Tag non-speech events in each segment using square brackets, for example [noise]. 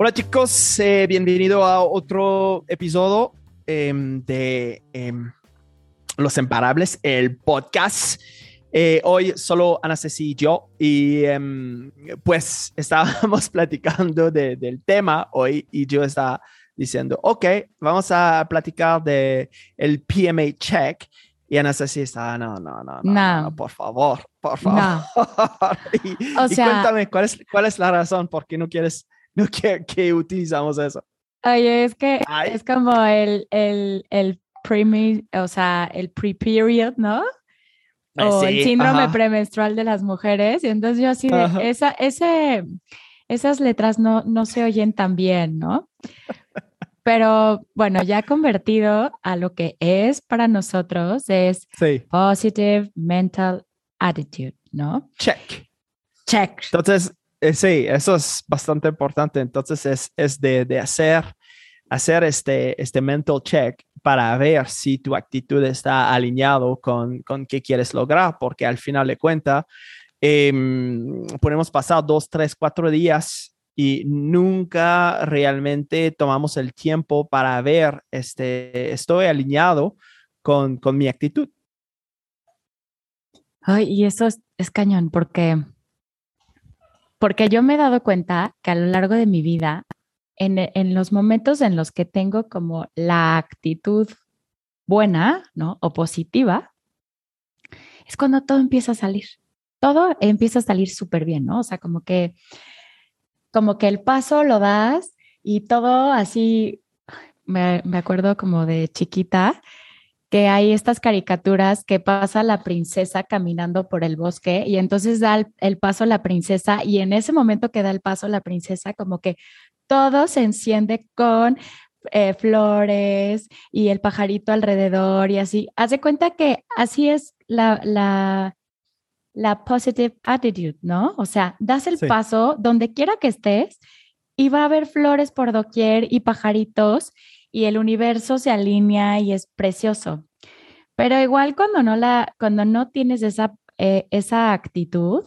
Hola chicos, eh, bienvenido a otro episodio em, de em, Los Imparables, el podcast. Eh, hoy solo Ana Ceci y yo, y em, pues [laughs] estábamos [laughs] platicando del tema hoy y yo estaba diciendo, ok, vamos a platicar de el PMA check. Y Ana Ceci estaba, no, no, no, no, por favor, por favor. [laughs] y, y cuéntame, ¿cuál es, ¿cuál es la razón por qué no quieres, no que, que utilizamos eso? Oye, es que es como el, el, el pre, o sea, el pre-period, ¿no? O el síndrome premenstrual de las mujeres. Y entonces yo así de, esa, ese, esas letras no, no se oyen tan bien, ¿no? Pero bueno, ya convertido a lo que es para nosotros es positive mental attitude, ¿no? Check. Check. Entonces, eh, sí, eso es bastante importante. Entonces es, es de, de hacer hacer este, este mental check para ver si tu actitud está alineado con, con qué quieres lograr, porque al final de cuentas, em, podemos pasar dos, tres, cuatro días y nunca realmente tomamos el tiempo para ver, este, estoy alineado con, con mi actitud. Ay, y eso es, es cañón, porque, porque yo me he dado cuenta que a lo largo de mi vida en, los momentos en los que tengo como la actitud buena, ¿no? O positiva, es cuando todo empieza a salir. Todo empieza a salir súper bien, ¿no? O sea, como que, como que el paso lo das y todo así, me, me acuerdo como de chiquita, que hay estas caricaturas que pasa la princesa caminando por el bosque y entonces da el, el, paso la princesa y en ese momento que da el paso la princesa como que todo se enciende con eh, flores y el pajarito alrededor y así. Haz de cuenta que así es la, la, la positive attitude, ¿no? O sea, das el paso donde quiera que estés y va a haber flores por doquier y pajaritos y el universo se alinea y es precioso. Pero igual cuando no la, cuando no tienes esa, eh, esa actitud,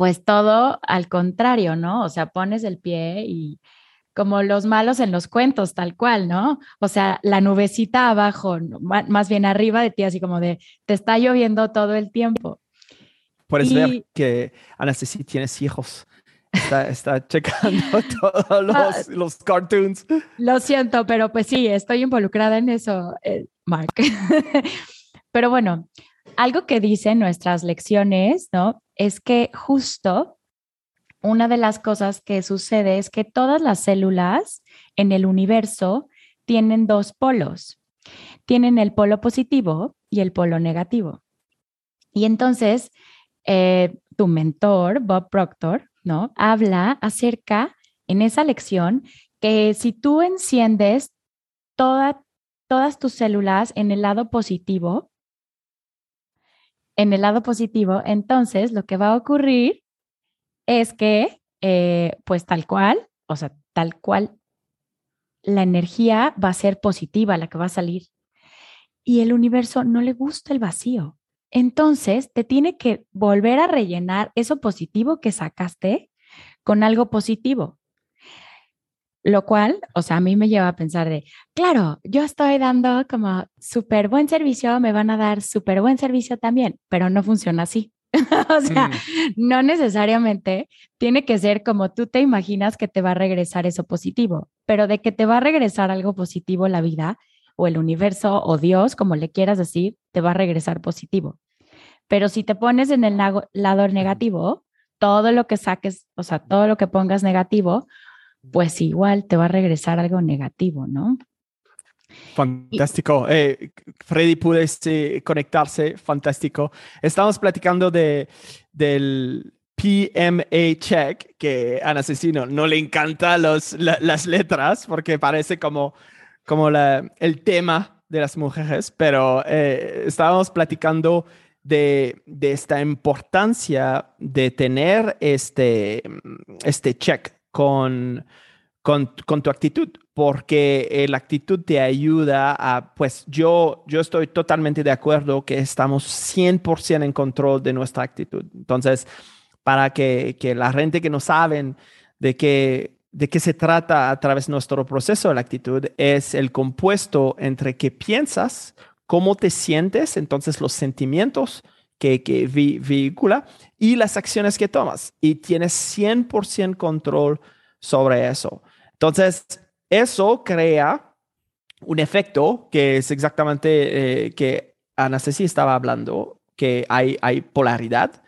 pues todo al contrario, ¿no? O sea, pones el pie y como los malos en los cuentos, tal cual, ¿no? O sea, la nubecita abajo, más bien arriba de ti, así como de, te está lloviendo todo el tiempo. Puedes ver que Ana Ceci tienes hijos. Está, [laughs] checando [laughs] todos ah, los, cartoons. Lo siento, pero pues sí, estoy involucrada en eso, eh, Mark. [laughs] pero bueno, algo que dicen nuestras lecciones, ¿no? Es que justo una de las cosas que sucede es que todas las células en el universo tienen dos polos. Tienen el polo positivo y el polo negativo. Y entonces, eh, tu mentor, Bob Proctor, ¿no? Habla acerca en esa lección que si tú enciendes todas tus células en el lado positivo, en el lado positivo, entonces lo que va a ocurrir es que, eh, pues tal cual, o sea, tal cual, la energía va a ser positiva, la que va a salir. Y el universo no le gusta el vacío. Entonces, te tiene que volver a rellenar eso positivo que sacaste con algo positivo. Lo cual, o sea, a mí me lleva a pensar de, claro, yo estoy dando como súper buen servicio, me van a dar súper buen servicio también, pero no funciona así. [laughs] o sea, mm. no necesariamente tiene que ser como tú te imaginas que te va a regresar eso positivo, pero de que te va a regresar algo positivo la vida o el universo o Dios, como le quieras decir, te va a regresar positivo. Pero si te pones en el lado negativo, todo lo que saques, o sea, todo lo que pongas negativo, pues igual te va a regresar algo negativo, ¿no? Fantástico. Eh, Freddy pude conectarse, fantástico. Estamos platicando de, del PMA check, que a Asesino no le encanta las letras porque parece como, como la, el tema de las mujeres, pero eh, estábamos platicando de, de, esta importancia de tener este, este check con, con, con, tu actitud, porque la actitud te ayuda a, pues yo, yo estoy totalmente de acuerdo que estamos 100% en control de nuestra actitud. Entonces, para que, que la gente que no saben de qué, de qué se trata a través de nuestro proceso de la actitud, es el compuesto entre qué piensas, cómo te sientes, entonces los sentimientos que, que vehicula y las acciones que tomas. Y tienes 100% control sobre eso. Entonces, eso crea un efecto que es exactamente eh, que Ana Ceci estaba hablando, que hay, hay polaridad.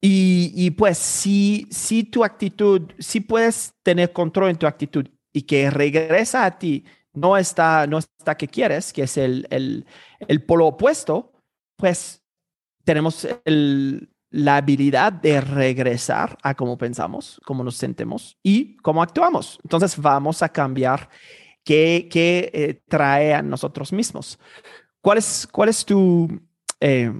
Y, y, pues si, si tu actitud, si puedes tener control en tu actitud y que regresa a ti, no está, no está que quieres, que es el, el, el polo opuesto, pues tenemos el, la habilidad de regresar a cómo pensamos, cómo nos sentimos y cómo actuamos. Entonces vamos a cambiar qué, qué eh, trae a nosotros mismos. ¿Cuál es, cuál es tu... Eh,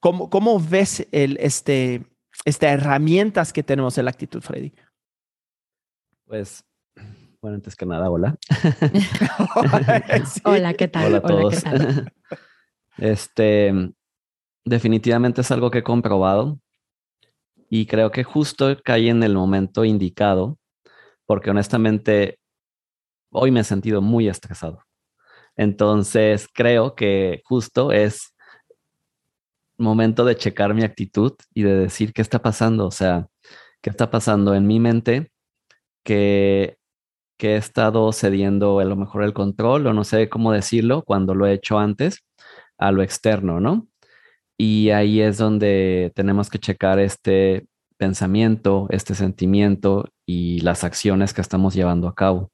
cómo, cómo, ves el, este, estas herramientas que tenemos en la actitud, Freddy? Pues, bueno, antes que nada, hola. [laughs] Hola, ¿qué tal? Hola a todos. ¿qué tal? [laughs] Este, definitivamente es algo que he comprobado y creo que justo caí en el momento indicado porque honestamente hoy me he sentido muy estresado. Entonces creo que justo es momento de checar mi actitud y de decir qué está pasando, o sea, qué está pasando en mi mente que, que he estado cediendo a lo mejor el control o no sé cómo decirlo cuando lo he hecho antes a lo externo, ¿no? Y ahí es donde tenemos que checar este pensamiento, este sentimiento y las acciones que estamos llevando a cabo.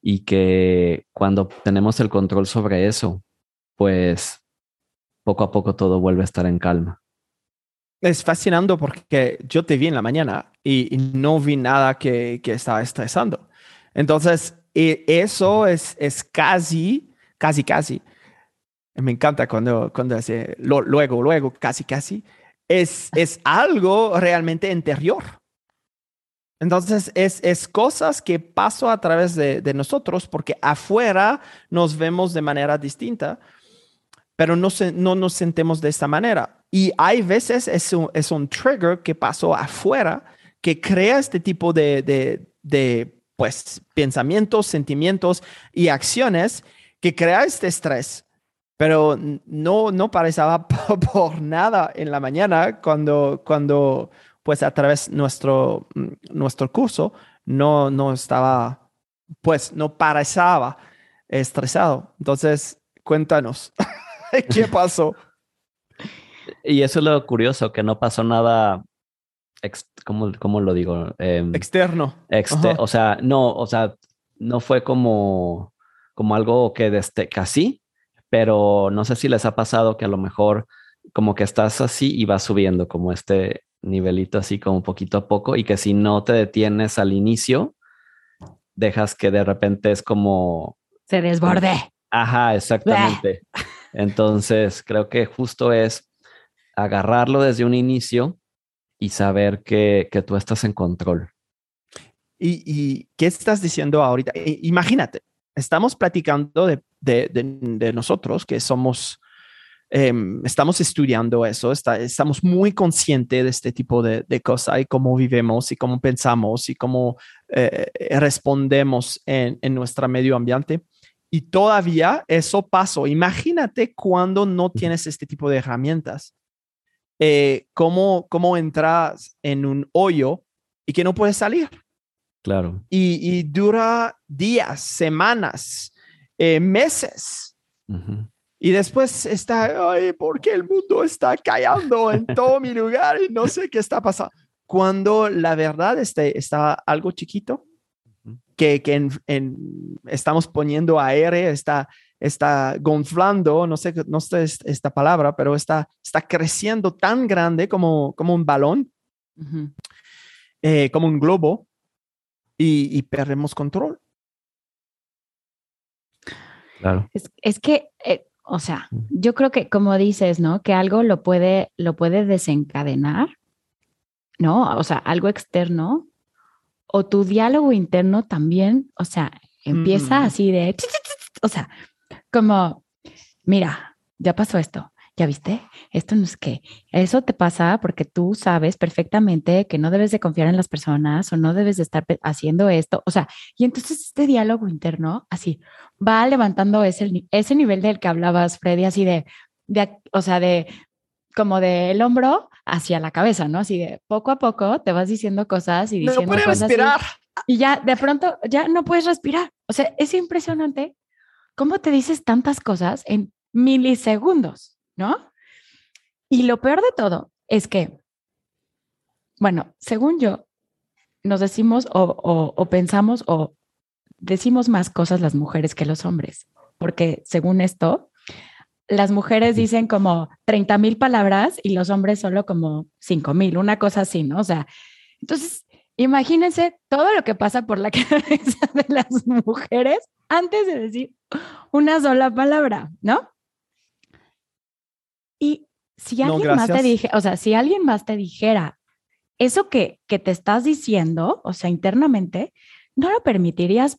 Y que cuando tenemos el control sobre eso, pues poco a poco todo vuelve a estar en calma. Es fascinante porque yo te vi en la mañana y, no vi nada que, que, estaba estresando. Entonces, e, eso es, es casi, casi, casi me encanta cuando, cuando hace luego, luego, casi, casi. Es, es algo realmente interior. Entonces, es, es cosas que pasan a través de, de, nosotros porque afuera nos vemos de manera distinta, pero no, se, no nos sentimos de esta manera. Y hay veces es un, es un trigger que pasó afuera que crea este tipo de, de, de pues, pensamientos, sentimientos y acciones que crea este estrés pero no, no parecía [laughs] por nada en la mañana cuando, cuando pues a través de nuestro, mm, nuestro curso no, no estaba, pues no parecía estresado. Entonces, cuéntanos, [laughs] ¿qué pasó? Y eso es lo curioso, que no pasó nada, ¿cómo, lo digo? Em, externo. o sea, no, o sea, no fue como, como algo que desde casi, pero no sé si les ha pasado que a lo mejor como que estás así y vas subiendo como este nivelito así como poquito a poco y que si no te detienes al inicio, dejas que de repente es como... Se desborde. Ajá, exactamente. [laughs] Entonces, creo que justo es agarrarlo desde un inicio y saber que, que tú estás en control. ¿Y, ¿Y, qué estás diciendo ahorita? Imagínate, estamos platicando de de, nosotros que somos, em, estamos estudiando eso, estamos muy conscientes de este tipo de, cosas y cómo vivimos y cómo pensamos y cómo eh, respondemos en, en nuestro medio ambiente. Y todavía eso pasó. Imagínate cuando no tienes este tipo de herramientas. Eh, cómo, cómo entras en un hoyo y que no puedes salir. Claro. Y, y, dura días, semanas, eh, meses. Y después está, ay, porque el mundo está callando en [laughs] todo mi lugar y no sé qué está pasando. Cuando la verdad este, está algo chiquito, que, que en, estamos poniendo aire, está, está gonflando, no sé, no sé esta palabra, pero está, está creciendo tan grande como, como un balón, eh, como un globo, y, y perdemos control. Es, que, eh, o sea, yo creo que como dices, ¿no? Que algo lo puede, lo puede desencadenar, ¿no? O sea, algo externo o tu diálogo interno también, o sea, empieza Mm. así de, o sea, como, mira, ya pasó esto, ya viste, esto no es que, eso te pasa porque tú sabes perfectamente que no debes de confiar en las personas o no debes de estar haciendo esto, o sea, y entonces este diálogo interno así va levantando ese, ese nivel del que hablabas, Freddy, así de, de, o sea, de como del hombro hacia la cabeza, ¿no? Así de poco a poco te vas diciendo cosas y No diciendo cosas y- respirar. y ya de pronto ya no puedes respirar. O sea, es impresionante cómo te dices tantas cosas en milisegundos, ¿no? Y lo peor de todo es que, bueno, según yo, nos decimos o, o- o pensamos o decimos más cosas las mujeres que los hombres, porque según esto, las mujeres dicen como 30 mil palabras y los hombres solo como 5 mil, una cosa así, ¿no? O sea, entonces, imagínense todo lo que pasa por la [laughs] cabeza de las mujeres antes de decir una sola palabra, ¿no? Y si No, alguien más te gracias. dije, o sea, si alguien más te dijera eso que, que te estás diciendo, o sea, internamente, no lo permitirías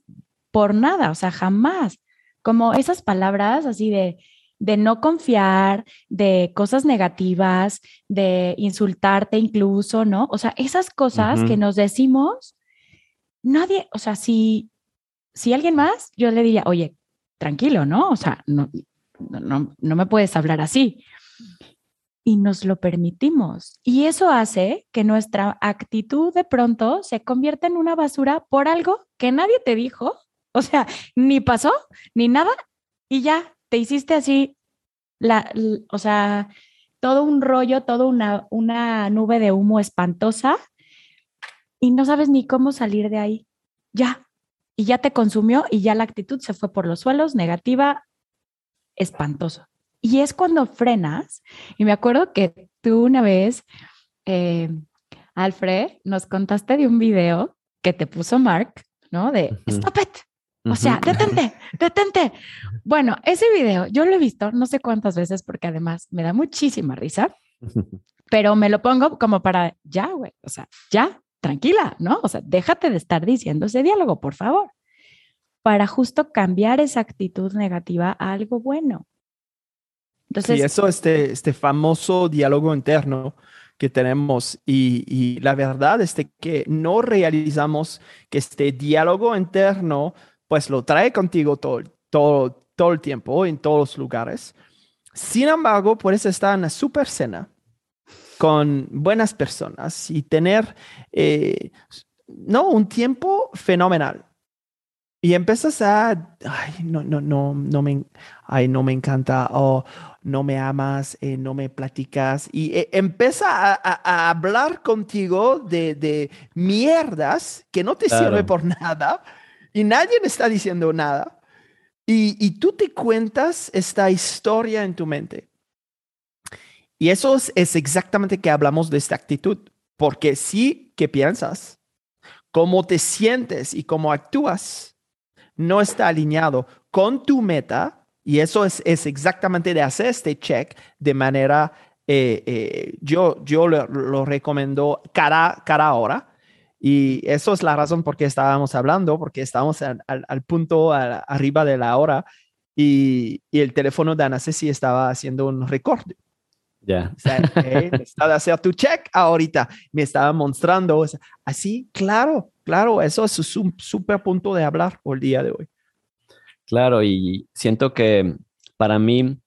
por nada, o sea, jamás. Como esas palabras así de, de no confiar, de cosas negativas, de insultarte incluso, ¿no? O sea, esas cosas que nos decimos, nadie, o sea, si, si alguien más, yo le diría, oye, tranquilo, ¿no? O sea, no, no, no me puedes hablar así. Y nos lo permitimos. Y eso hace que nuestra actitud de pronto se convierta en una basura por algo que nadie te dijo, o sea, ni pasó, ni nada, y ya te hiciste así, la, o sea, todo un rollo, toda una, una nube de humo espantosa, y no sabes ni cómo salir de ahí. Ya, y ya te consumió y ya la actitud se fue por los suelos, negativa, espantoso. Y es cuando frenas, y me acuerdo que tú una vez, eh, Alfred, nos contaste de un video que te puso Mark, ¿no? De stop it. O sea, detente, detente. Bueno, ese video yo lo he visto no sé cuántas veces porque además me da muchísima risa, pero me lo pongo como para ya, güey, o sea, ya, tranquila, ¿no? O sea, déjate de estar diciendo ese diálogo, por favor, para justo cambiar esa actitud negativa a algo bueno. Entonces, Sí, eso, este, este famoso diálogo interno que tenemos y, y la verdad es de que no realizamos que este diálogo interno pues lo trae contigo todo, todo, todo el tiempo en todos los lugares. Sin embargo, puedes estar en una super cena con buenas personas y tener, eh, no, un tiempo fenomenal. Y empiezas a, ay, no, no, no, no me, ay, no me encanta, o no me amas, eh, no me platicas, y eh, empieza a, a- a hablar contigo de, de mierdas que no te Claro. sirve por nada, y nadie le está diciendo nada, y, y tú te cuentas esta historia en tu mente. Y eso es, es exactamente que hablamos de esta actitud, porque sí que piensas, cómo te sientes y cómo actúas no está alineado con tu meta, y eso es, es exactamente de hacer este check de manera, eh, eh, yo, yo lo, lo recomiendo cada, cada hora. Y eso es la razón por qué estábamos hablando, porque estábamos al, al- al punto a- arriba de la hora y, y el teléfono de Ana Ceci estaba haciendo un recorte. Ya. O sea, eh, está de hacer tu check ahorita. Me estaba mostrando. o sea, así, claro, claro, eso es un súper punto de hablar por el día de hoy. Claro, y siento que para mí,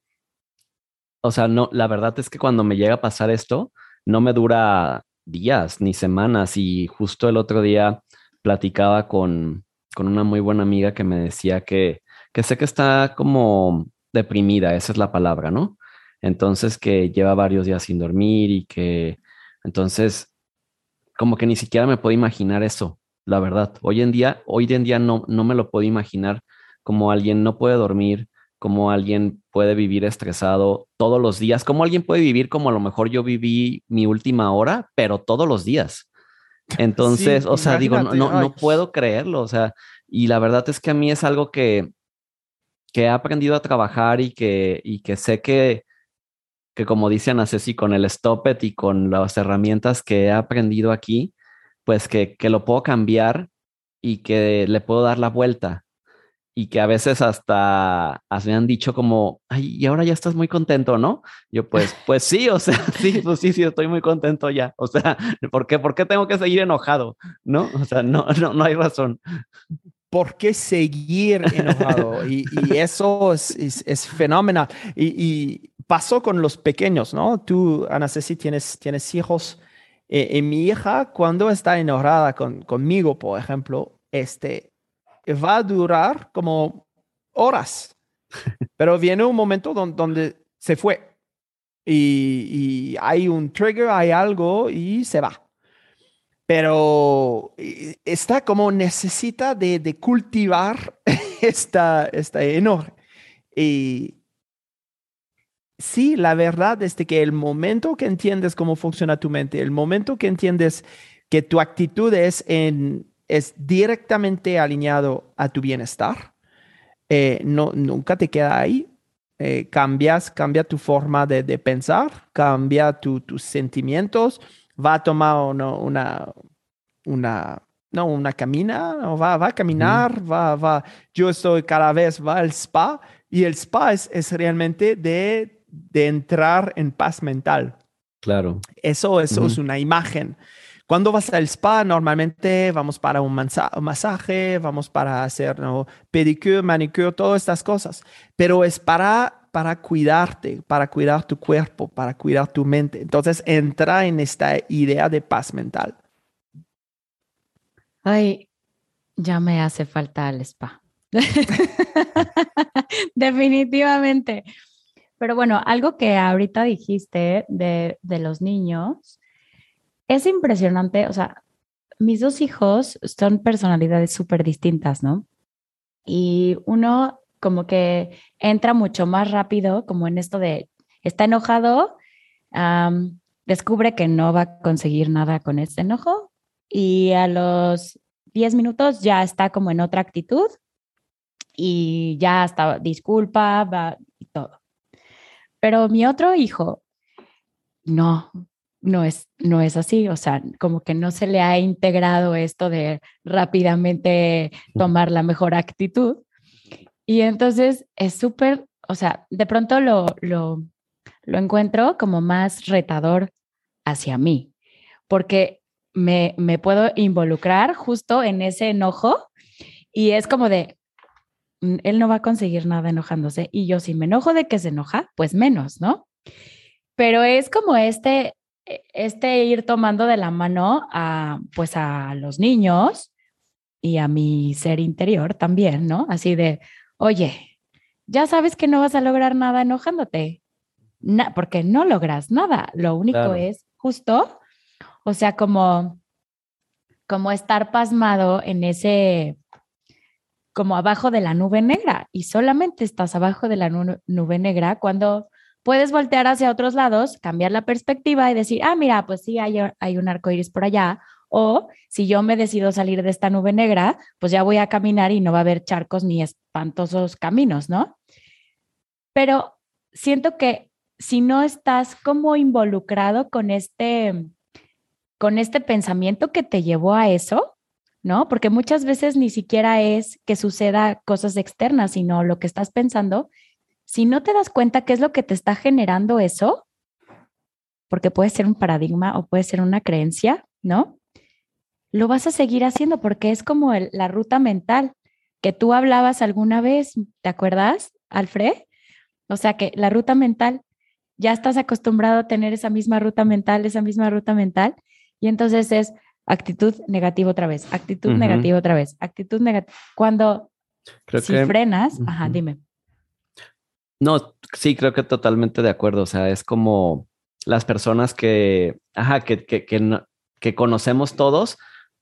o sea, no, la verdad es que cuando me llega a pasar esto, no me dura días ni semanas. Y justo el otro día platicaba con, con una muy buena amiga que me decía que, que sé que está como deprimida, esa es la palabra, ¿no? Entonces que lleva varios días sin dormir y que entonces como que ni siquiera me puedo imaginar eso, la verdad. Hoy en día, hoy en día no, no me lo puedo imaginar como alguien no puede dormir, como alguien puede vivir estresado todos los días, como alguien puede vivir como a lo mejor yo viví mi última hora, pero todos los días. [laughs] Entonces, Sí, o sea, digo, no, no, puedo creerlo, o sea, y la verdad es que a mí es algo que, que he aprendido a trabajar y que, y que sé que, que como dice Ana Ceci, con el stop it y con las herramientas que he aprendido aquí, pues que, que lo puedo cambiar y que le puedo dar la vuelta y que a veces hasta, me han dicho como, ay, y ahora ya estás muy contento, ¿no? Yo pues, [laughs] pues sí, o sea, [laughs] sí, pues sí, sí, estoy muy contento ya. O sea, ¿por qué, ¿por qué tengo que seguir enojado? ¿No? O sea, no, no, no hay razón. ¿Por qué seguir enojado? y, y, eso es, es, fenomenal. Y, y, pasó con los pequeños, ¿no? Tú, Ana Ceci, tienes, tienes hijos. Eh, mi hija, cuando está enojada con, conmigo, por ejemplo, este, va a durar como horas, [laughs] pero viene un momento donde, se fue y, hay un trigger, hay algo y se va. Pero está como necesita de, cultivar [laughs] esta, esta enojo. Y sí, la verdad es que el momento que entiendes cómo funciona tu mente, el momento que entiendes que tu actitud es en es directamente alineado a tu bienestar, eh, no, nunca te queda ahí. Eh, cambias, cambia tu forma de, pensar, cambia tus sentimientos, va a tomar una, una, una no, una camina, va, va a caminar, va, va. Yo estoy cada vez, va al spa y el spa es, es realmente de, de entrar en paz mental. Claro. Eso, eso es una imagen. Cuando vas al spa, normalmente vamos para un masaje, vamos para hacer ¿no? pedicure, manicure, todas estas cosas. Pero es para, para cuidarte, para cuidar tu cuerpo, para cuidar tu mente. Entonces entra en esta idea de paz mental. Ay, ya me hace falta el spa. [laughs] [laughs] Definitivamente. Pero bueno, algo que ahorita dijiste de, de los niños, es impresionante, o sea, mis dos hijos son personalidades súper distintas, ¿no? Y uno como que entra mucho más rápido, como en esto de, está enojado, descubre que no va a conseguir nada con ese enojo y a los 10 minutos ya está como en otra actitud y ya está, disculpa, va y todo. Pero mi otro hijo, no, no es, no es así, o sea, como que no se le ha integrado esto de rápidamente tomar la mejor actitud. Y entonces es súper, o sea, de pronto lo, lo, lo encuentro como más retador hacia mí, porque me, me puedo involucrar justo en ese enojo y es como de, él no va a conseguir nada enojándose y yo si me enojo de que se enoja, pues menos, ¿no? Pero es como este, e, este ir tomando de la mano a, pues a los niños y a mi ser interior también, ¿no? Así de, oye, ya sabes que no vas a lograr nada enojándote, porque no logras nada, lo único es justo, o sea, como, como estar pasmado en ese, como abajo de la nube negra, y solamente estás abajo de la nube negra cuando puedes voltear hacia otros lados, cambiar la perspectiva y decir, ah, mira, pues sí, hay, hay un arco iris por allá. O si yo me decido salir de esta nube negra, pues ya voy a caminar y no va a haber charcos ni espantosos caminos, ¿no? Pero siento que si no estás como involucrado con este, con este pensamiento que te llevó a eso, ¿no? Porque muchas veces ni siquiera es que suceda cosas externas, sino lo que estás pensando si no te das cuenta qué es lo que te está generando eso, porque puede ser un paradigma o puede ser una creencia, ¿no? Lo vas a seguir haciendo porque es como la ruta mental que tú hablabas alguna vez, ¿te acuerdas, Alfred? O sea que la ruta mental, ya estás acostumbrado a tener esa misma ruta mental, esa misma ruta mental, y entonces es actitud negativa otra vez, actitud negativa otra vez, actitud negativa. Cuando si frenas, ajá, dime. No, sí, creo que totalmente de acuerdo. O sea, es como las personas que, ajá, que, que, que, conocemos todos,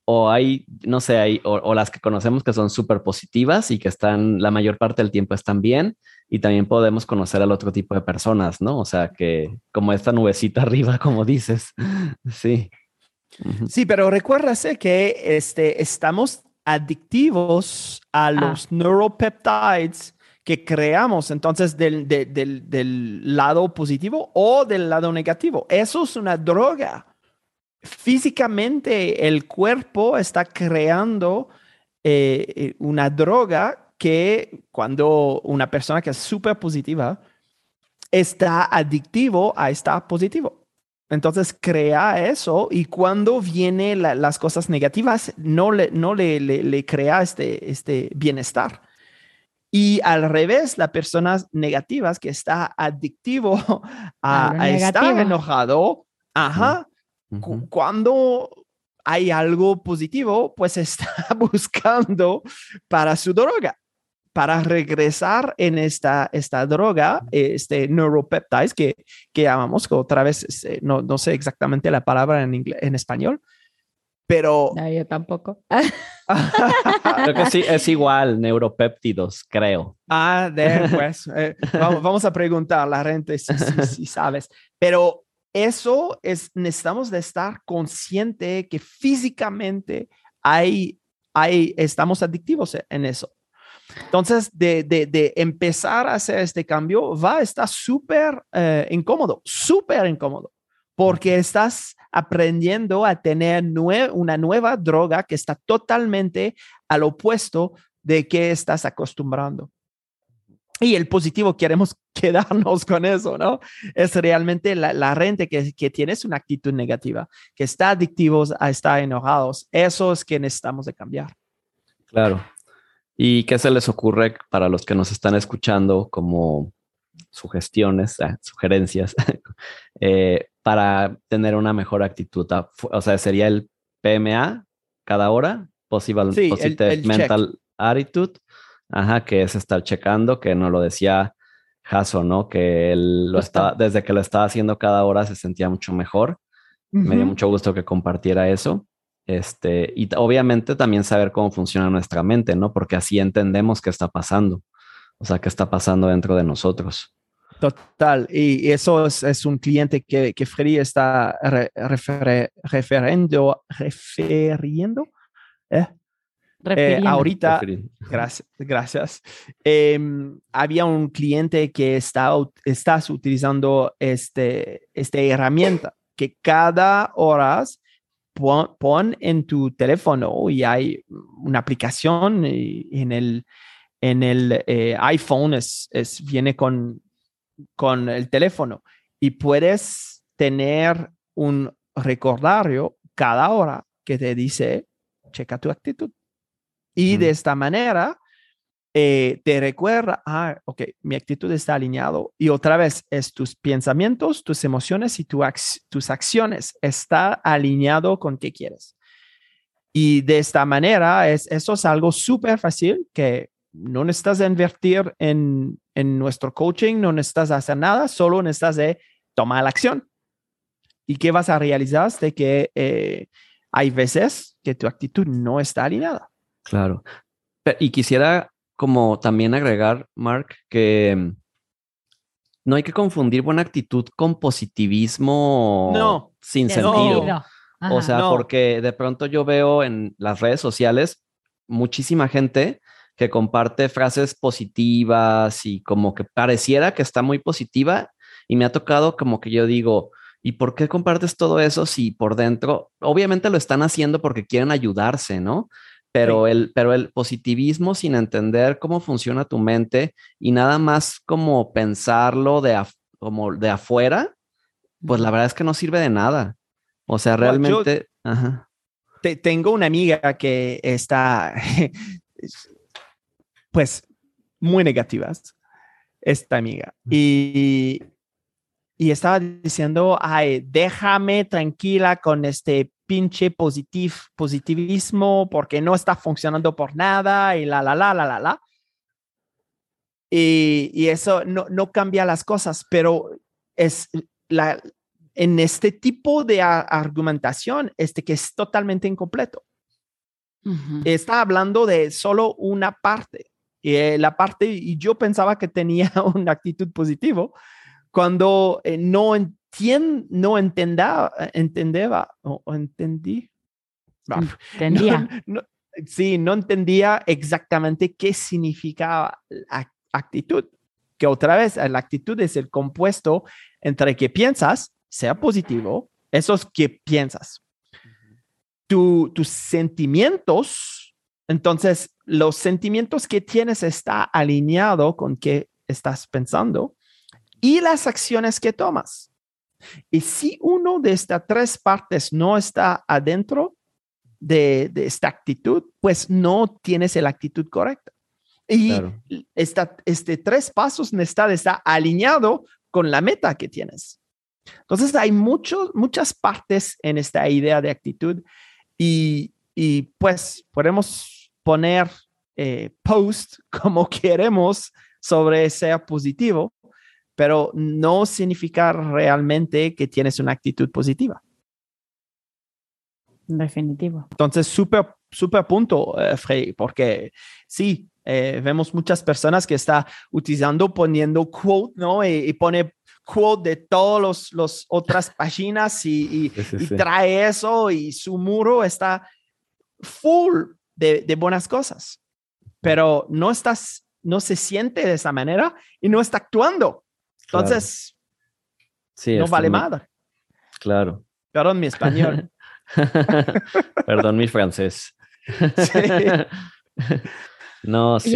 o hay, no sé, hay, o, las que conocemos que son súper positivas y que están, la mayor parte del tiempo están bien, y también podemos conocer al otro tipo de personas, ¿no? O sea, que como esta nubecita [laughs] arriba, como dices. Sí. Sí, pero recuérdase que este, estamos adictivos a ah. los neuropeptides que creamos entonces del, del, lado positivo o del lado negativo. Eso es una droga. físicamente el cuerpo está creando eh, una droga que cuando una persona que es súper positiva está adictivo a estar positivo. Entonces crea eso y cuando vienen las cosas negativas no le, no le, le, crea este, este bienestar. Y al revés, las personas negativas que está adictivo [laughs] a, estar enojado, ajá, cuando hay algo positivo, pues [laughs] está buscando para su droga para regresar en esta, esta droga, este neuropeptides que, que llamamos, que otra vez este, no, no sé exactamente la palabra en, inglés, en español, pero... No, yo tampoco. [laughs] creo que sí, es igual, neuropéptidos, creo. Ah, [laughs] pues, eh, vamos, a preguntar a la gente si, si, sabes, pero eso es, necesitamos de estar consciente que físicamente hay, hay, estamos adictivos en eso. Entonces, de, empezar a hacer este cambio va a estar súper eh, incómodo, súper incómodo, porque estás aprendiendo a tener una nueva droga que está totalmente al opuesto de que estás acostumbrando. Y el positivo, queremos [laughs] quedarnos con eso, ¿no? Es realmente la, la gente que, que tiene una actitud negativa, que está adictivos a estar enojados. Eso es que necesitamos de cambiar. Claro, ¿Y qué se les ocurre para los que nos están escuchando como sugestiones, ah, sugerencias, [laughs] eh, para tener una mejor actitud? O sea, sería el PMA cada hora, Possible, Positive Mental Attitude, ajá, que es estar checando, que no lo decía Jaso, ¿no? Que él lo estaba, desde que lo estaba haciendo cada hora se sentía mucho mejor. Me dio mucho gusto que compartiera eso. Este, y obviamente también saber cómo funciona nuestra mente, ¿no? Porque así entendemos qué está pasando, o sea, qué está pasando dentro de nosotros. Total, y eso es, un cliente que, que Freddy está referiendo, refiriendo, ¿eh? Eh, ahorita, gracias, gracias. Em, había un cliente que está, estás utilizando este, esta herramienta que cada horas pon, en tu teléfono y hay una aplicación en el, en el eh, iPhone, es, es, viene con, con el teléfono y puedes tener un recordario cada hora que te dice, checa tu actitud. Y de esta manera eh, te recuerda, ah, ok, mi actitud está alineado y otra vez es tus pensamientos, tus emociones y tus acciones está alineado con qué quieres. Y de esta manera, es, eso es algo súper fácil que no necesitas invertir en, en nuestro coaching, no necesitas hacer nada, solo necesitas de tomar la acción. ¿Y qué vas a realizar? De que eh, hay veces que tu actitud no está alineada. Claro. Y quisiera como también agregar, Mark, que mm, no hay que confundir buena actitud con positivismo no, sin sentido. o sea, porque de pronto yo veo en las redes sociales muchísima gente que comparte frases positivas y como que pareciera que está muy positiva y me ha tocado como que yo digo, ¿y por qué compartes todo eso si por dentro, obviamente lo están haciendo porque quieren ayudarse, ¿no? Pero, el, pero el positivismo sin entender cómo funciona tu mente y nada más como pensarlo de, como de afuera, pues la verdad es que no sirve de nada. O sea, realmente... Te, tengo una amiga que está, [laughs] pues, muy negativas, esta amiga. Y, y estaba diciendo, ay, déjame tranquila con este pinche positivismo porque no está funcionando por nada y la, la, la, la, la, la. Y, y eso no, no, cambia las cosas, pero es la, en este tipo de argumentación, este que es totalmente incompleto. Está hablando de solo una parte. Y eh, la parte, y yo pensaba que tenía [laughs] una actitud positiva cuando eh, no, no entendía, entendía o, entendí. Entendía. sí, no entendía exactamente qué significaba la actitud. Que otra vez, la actitud es el compuesto entre que piensas, sea positivo, eso es que piensas. tus sentimientos, entonces los sentimientos que tienes está alineado con qué estás pensando y las acciones que tomas. Y si uno de estas tres partes no está adentro de, esta actitud, pues no tienes la actitud correcta. Y este tres pasos necesita estar alineado con la meta que tienes. Entonces hay muchos, muchas partes en esta idea de actitud y, pues podemos poner eh, post [laughs] como queremos sobre ser positivo, pero no significa realmente que tienes una actitud positiva. Definitivo. Entonces, súper, súper punto, eh, Frey, porque sí, eh, vemos muchas personas que están utilizando, poniendo quote, ¿no? Y, pone quote de todas las otras [laughs] páginas y, trae eso y su muro está full de, de, buenas cosas, pero no estás, no se siente de esa manera y no está actuando. Entonces, sí, no vale nada. Claro. Perdón mi español. [laughs] Perdón mi francés. [laughs] no, sí.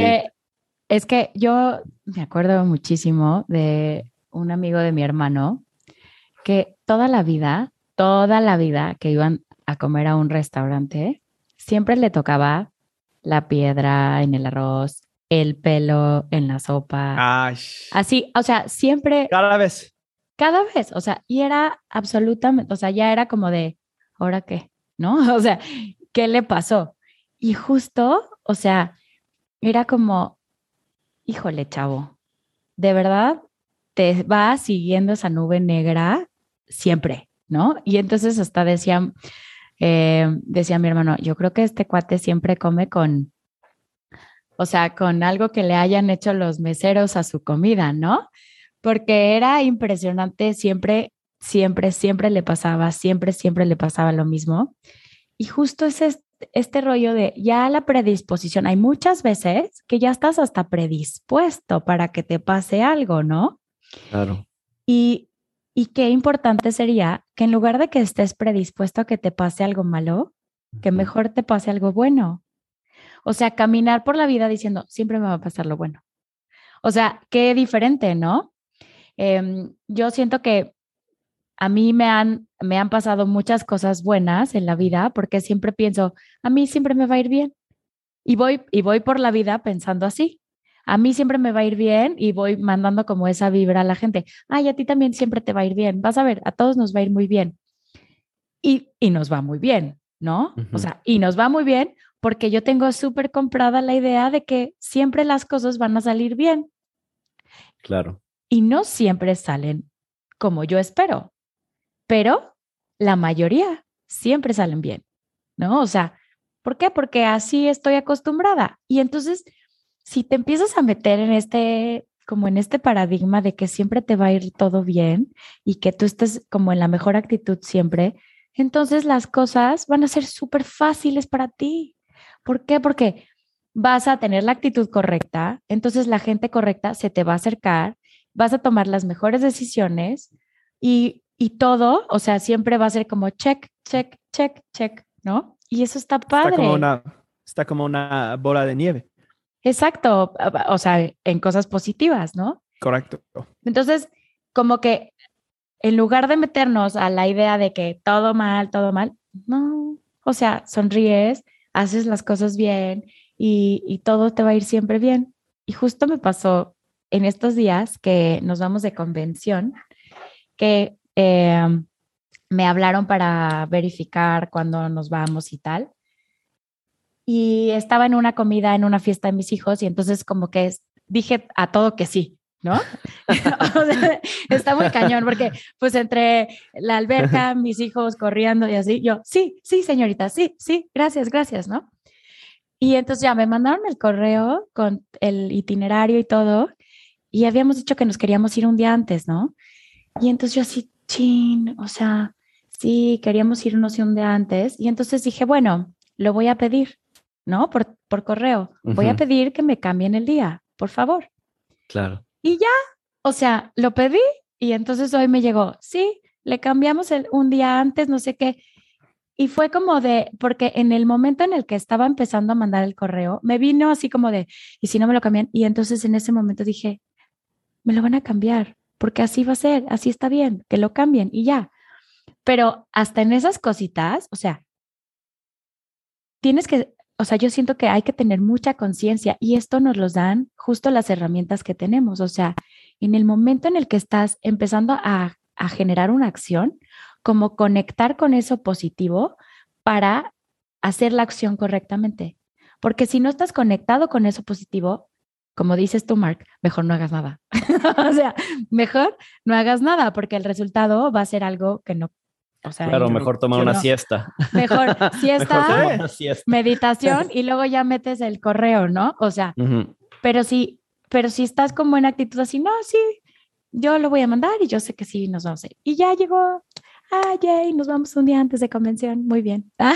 es que yo me acuerdo muchísimo de un amigo de mi hermano que toda la vida, toda la vida que iban a comer a un restaurante, siempre le tocaba la piedra en el arroz, el pelo en la sopa. Así, o sea, siempre. Cada vez. Cada vez, o sea, y era absolutamente, o sea, ya era como de, ¿ahora qué? ¿No? [laughs] O sea, ¿qué le pasó? Y justo, o sea, era como, híjole, chavo, de verdad te va siguiendo esa nube negra siempre, ¿no? Y entonces hasta decía, eh, decía mi hermano, yo creo que este cuate siempre come con, o sea, con algo que le hayan hecho los meseros a su comida, ¿no? Porque era impresionante, siempre, siempre, siempre le pasaba, siempre, siempre le pasaba lo mismo. Y justo es este, este rollo de ya la predisposición, hay muchas veces que ya estás hasta predispuesto para que te pase algo, ¿no? Claro. Y, y qué importante sería que en lugar de que estés predispuesto a que te pase algo malo, que mejor te pase algo bueno. O sea, caminar por la vida diciendo, siempre me va a pasar lo bueno. O sea, qué diferente, ¿no? Em, yo siento que a mí me han, me han pasado muchas cosas buenas en la vida porque siempre pienso, a mí siempre me va a ir bien. Y voy, y voy por la vida pensando así. A mí siempre me va a ir bien y voy mandando como esa vibra a la gente. Ay, a ti también siempre te va a ir bien. Vas a ver, a todos nos va a ir muy bien. Y, y nos va muy bien, ¿no? O sea, y nos va muy bien porque yo tengo súper comprada la idea de que siempre las cosas van a salir bien. Claro. Y no siempre salen como yo espero, pero la mayoría siempre salen bien, ¿no? O sea, ¿por qué? Porque así estoy acostumbrada. Y entonces, si te empiezas a meter en este, como en este paradigma de que siempre te va a ir todo bien y que tú estés como en la mejor actitud siempre, entonces las cosas van a ser súper fáciles para ti. ¿Por qué? Porque vas a tener la actitud correcta, entonces la gente correcta se te va a acercar, vas a tomar las mejores decisiones y, y todo, o sea, siempre va a ser como check, check, check, check, ¿no? Y eso está padre. Está como una, está como una bola de nieve. Exacto, o sea, en cosas positivas, ¿no? Correcto. Entonces, como que en lugar de meternos a la idea de que todo mal, todo mal, no, o sea, sonríes, haces las cosas bien y, todo te va a ir siempre bien. Y justo me pasó en estos días que nos vamos de convención, que em, me hablaron para verificar cuándo nos vamos y tal. Y estaba en una comida, en una fiesta de mis hijos, y entonces como que dije a todo que sí. ¿No? [laughs] está muy cañón porque pues entre la alberca, mis hijos corriendo y así, yo, sí, sí, señorita, sí, sí, gracias, gracias, ¿no? Y entonces ya me mandaron el correo con el itinerario y todo, y habíamos dicho que nos queríamos ir un día antes, ¿no? Y entonces yo así, chin, o sea, sí, queríamos irnos un día antes, y entonces dije, bueno, lo voy a pedir, ¿no? Por, por correo, voy a pedir que me cambien el día, por favor. Claro. Y ya, o sea, lo pedí y entonces hoy me llegó, sí, le cambiamos el, un día antes, no sé qué. y fue como de, porque en el momento en el que estaba empezando a mandar el correo, me vino así como de, ¿y si no me lo cambian? Y entonces en ese momento dije, me lo van a cambiar, porque así va a ser, así está bien, que lo cambien y ya. Pero hasta en esas cositas, o sea, tienes que, o sea, yo siento que hay que tener mucha conciencia y esto nos los dan justo las herramientas que tenemos. O sea, en el momento en el que estás empezando a, a generar una acción, como conectar con eso positivo para hacer la acción correctamente. Porque si no estás conectado con eso positivo, como dices tú, Mark, mejor no hagas nada. [laughs] o sea, mejor no hagas nada porque el resultado va a ser algo que no o sea, claro, mejor [laughs] tomar una siesta. Mejor siesta, meditación [laughs] y luego ya metes el correo, ¿no? O sea, pero sí, pero si estás con buena actitud así, no, sí, yo lo voy a mandar y yo sé que sí nos vamos a ir. Y ya llegó, ah, yay, nos vamos un día antes de convención, muy bien. Ah,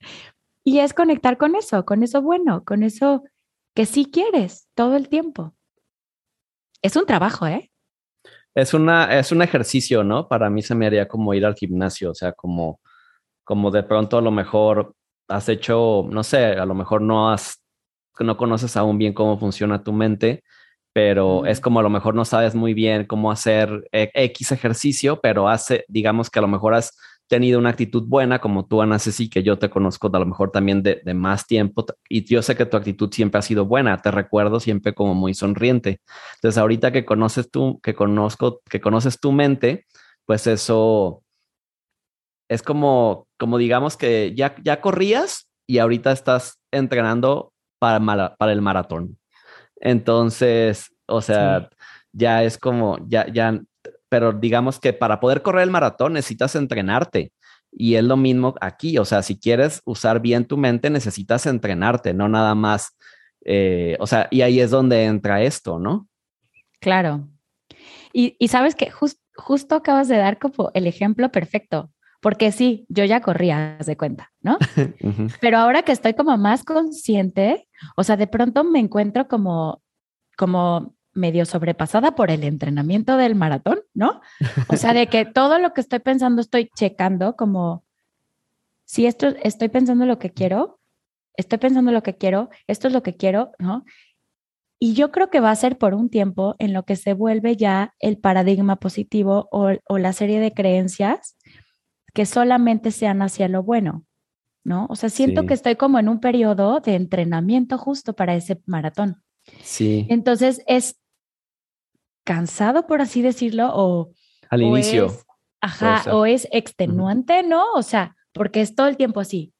[laughs] y es conectar con eso, con eso bueno, con eso que sí quieres todo el tiempo. Es un trabajo, ¿eh? Es, una, es un ejercicio, ¿no? Para mí se me haría como ir al gimnasio, o sea, como, como de pronto a lo mejor has hecho, no sé, a lo mejor no has, no conoces aún bien cómo funciona tu mente, pero es como a lo mejor no sabes muy bien cómo hacer e, X ejercicio, pero hace, digamos que a lo mejor has tenido una actitud buena, como tú, Ana Ceci, que yo te conozco a lo mejor también de, de, más tiempo, y yo sé que tu actitud siempre ha sido buena, te recuerdo siempre como muy sonriente. Entonces, ahorita que conoces tú, que conozco, que conoces tu mente, pues eso es como, como digamos que ya, ya corrías y ahorita estás entrenando para, para el maratón. Entonces, o sea, ya es como, ya, ya pero digamos que para poder correr el maratón necesitas entrenarte. Y es lo mismo aquí, o sea, si quieres usar bien tu mente, necesitas entrenarte, no nada más, eh, o sea, y ahí es donde entra esto, ¿no? Claro. Y, sabes que justo acabas de dar como el ejemplo perfecto, porque sí, yo ya corría, de cuenta, ¿no? [laughs] Pero ahora que estoy como más consciente, o sea, de pronto me encuentro como, como medio sobrepasada por el entrenamiento del maratón, ¿no? O sea, de que todo lo que estoy pensando estoy checando como, si esto estoy pensando lo que quiero, estoy pensando lo que quiero, esto es lo que quiero, ¿no? Y yo creo que va a ser por un tiempo en lo que se vuelve ya el paradigma positivo o, la serie de creencias que solamente sean hacia lo bueno, ¿no? O sea, siento que estoy como en un periodo de entrenamiento justo para ese maratón. Sí. Entonces es cansado, por así decirlo, o... Al inicio. Es, ajá, o es extenuante, ¿no? O sea, porque es todo el tiempo así.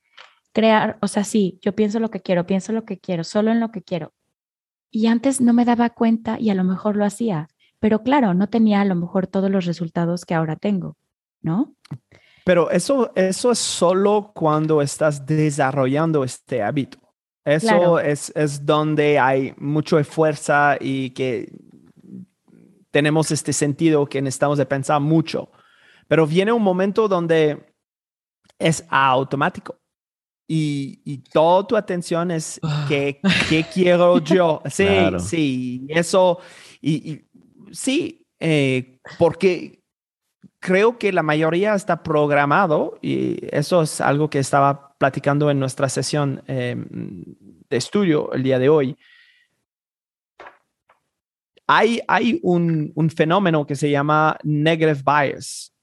Crear, o sea, sí, yo pienso lo que quiero, pienso lo que quiero, solo en lo que quiero. Y antes no me daba cuenta y a lo mejor lo hacía, pero claro, no tenía a lo mejor todos los resultados que ahora tengo, ¿no? Pero eso, eso es solo cuando estás desarrollando este hábito. Eso es, es donde hay mucho fuerza y que tenemos este sentido que necesitamos de pensar mucho. Pero viene un momento donde es automático y, y toda tu atención es ah. ¿qué, qué quiero yo? [laughs] Sí, sí, eso, y, sí, eh, porque creo que la mayoría está programado y eso es algo que estaba platicando en nuestra sesión em, de estudio el día de hoy hay, hay un, un, fenómeno que se llama negative bias.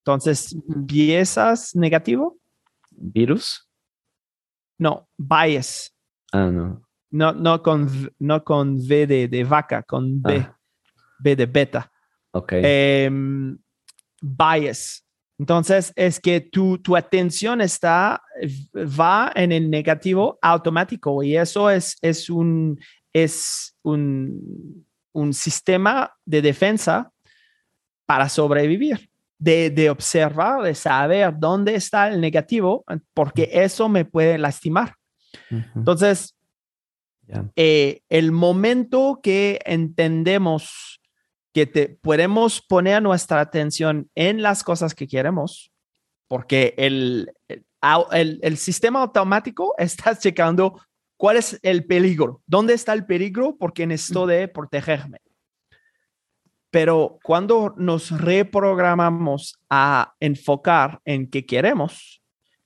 Entonces, ¿piezas negativo? ¿Virus? No, bias. Ah, no. No, no, con, no con V de, de vaca, con B. Ah. B de beta. Ok. Em, bias. Entonces, es que tu, tu atención está, va en el negativo automático y eso es, es, un, es un, sistema de defensa para sobrevivir, de, observar, de saber dónde está el negativo, porque eso me puede lastimar. Entonces, eh, el momento que entendemos que te, podemos poner nuestra atención en las cosas que queremos, porque el, el, el sistema automático [laughs] está checando ¿Cuál es el peligro? ¿Dónde está el peligro? Porque necesito de protegerme. Pero cuando nos reprogramamos a enfocar en qué queremos,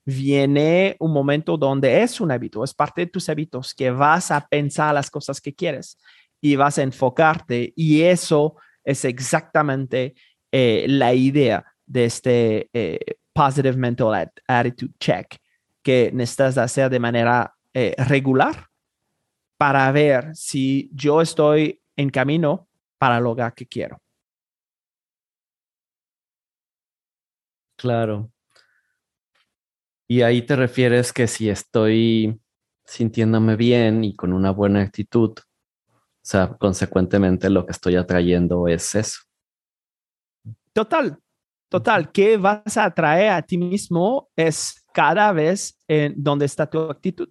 viene un momento donde es un hábito, es parte de tus hábitos, que vas a pensar las cosas que quieres y vas a enfocarte y eso es exactamente eh, la idea de este eh, positive mental attitude check que necesitas hacer de manera eh, regular para ver si yo estoy en camino para lograr que quiero. Claro. Y ahí te refieres que si estoy sintiéndome bien y con una buena actitud, o sea, consecuentemente lo que estoy atrayendo es eso. Total, total. ¿Qué vas a atraer a ti mismo? Es cada vez en donde está tu actitud.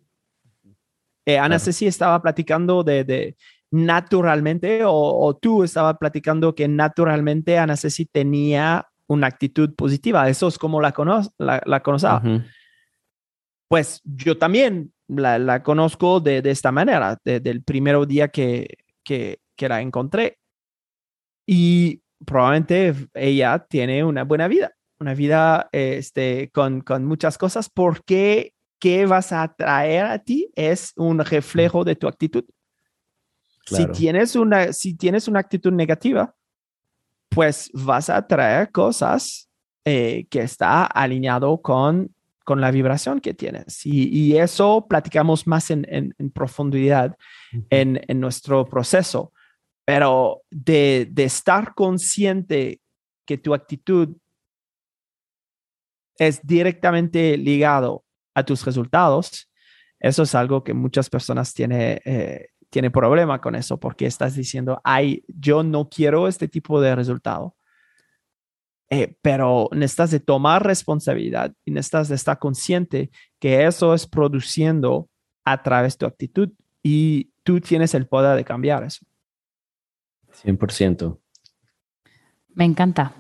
Eh, Ana Ceci estaba platicando de, naturalmente, o, tú estaba platicando que naturalmente Ana Ceci tenía una actitud positiva. Eso es como la, cono la, la conocía. Pues yo también la, conozco de, esta manera, desde el primer día que, que, que la encontré. Y probablemente ella tiene una buena vida, una vida este, con, con muchas cosas, porque qué vas a atraer a ti es un reflejo de tu actitud. Si, tienes una, si tienes una actitud negativa, pues vas a atraer cosas eh, que está alineado con, con la vibración que tienes. Y, eso platicamos más en, en, profundidad en, en, nuestro proceso. Pero de, de estar consciente que tu actitud es directamente ligado a tus resultados, eso es algo que muchas personas tienen eh, tiene problema con eso porque estás diciendo, ay, yo no quiero este tipo de resultado. Eh, pero necesitas de tomar responsabilidad y necesitas de estar consciente que eso es produciendo a través de tu actitud y tú tienes el poder de cambiar eso. 100%. Me encanta.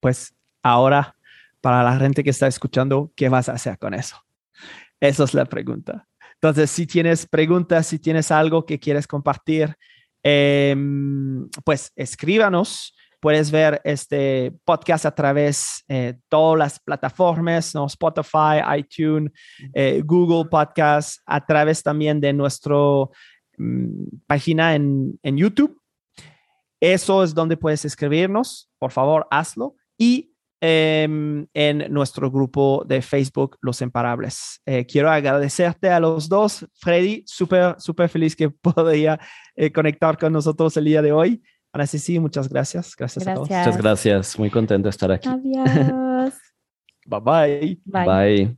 Pues ahora para la gente que está escuchando, ¿qué vas a hacer con eso? Esa es la pregunta. Entonces, si tienes preguntas, si tienes algo que quieres compartir, em, pues escríbanos. Puedes ver este podcast a través de eh, todas las plataformas, ¿no? Spotify, iTunes, eh, Google Podcast, a través también de nuestra mm, página en, en YouTube. Eso es donde puedes escribirnos. Por favor, hazlo. Y Em, en nuestro grupo de Facebook, Los Imparables. Eh, quiero agradecerte a los dos, Freddy, súper, súper feliz que [laughs] podía eh, conectar con nosotros el día de hoy. Ana Ceci, muchas gracias. Gracias, a todos. Muchas gracias, muy contento de estar aquí. Adiós. [laughs] bye. Bye. bye.